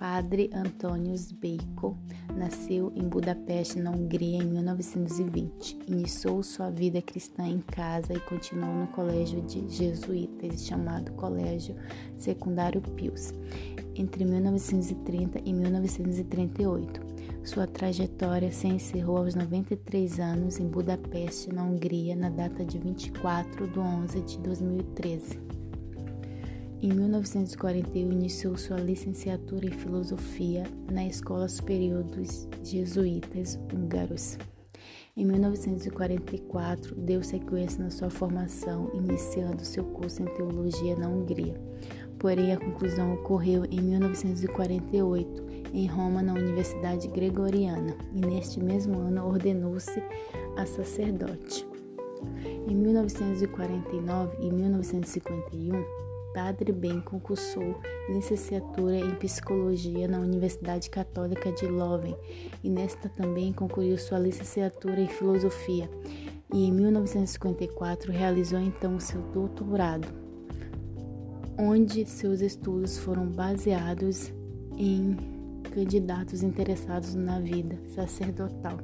Padre Antonius Bacon nasceu em Budapeste, na Hungria, em 1920. Iniciou sua vida cristã em casa e continuou no colégio de jesuítas, chamado Colégio Secundário Pius, entre 1930 e 1938. Sua trajetória se encerrou aos 93 anos em Budapeste, na Hungria, na data de 24 de 11 de 2013. Em 1941, iniciou sua licenciatura em filosofia na Escola Superior dos Jesuítas Húngaros. Em 1944, deu sequência na sua formação, iniciando seu curso em teologia na Hungria. Porém, a conclusão ocorreu em 1948, em Roma, na Universidade Gregoriana, e neste mesmo ano ordenou-se a sacerdote. Em 1949 e 1951, Padre Ben concursou licenciatura em psicologia na Universidade Católica de Leuven e nesta também concluiu sua licenciatura em filosofia. E em 1954 realizou então seu doutorado, onde seus estudos foram baseados em candidatos interessados na vida sacerdotal.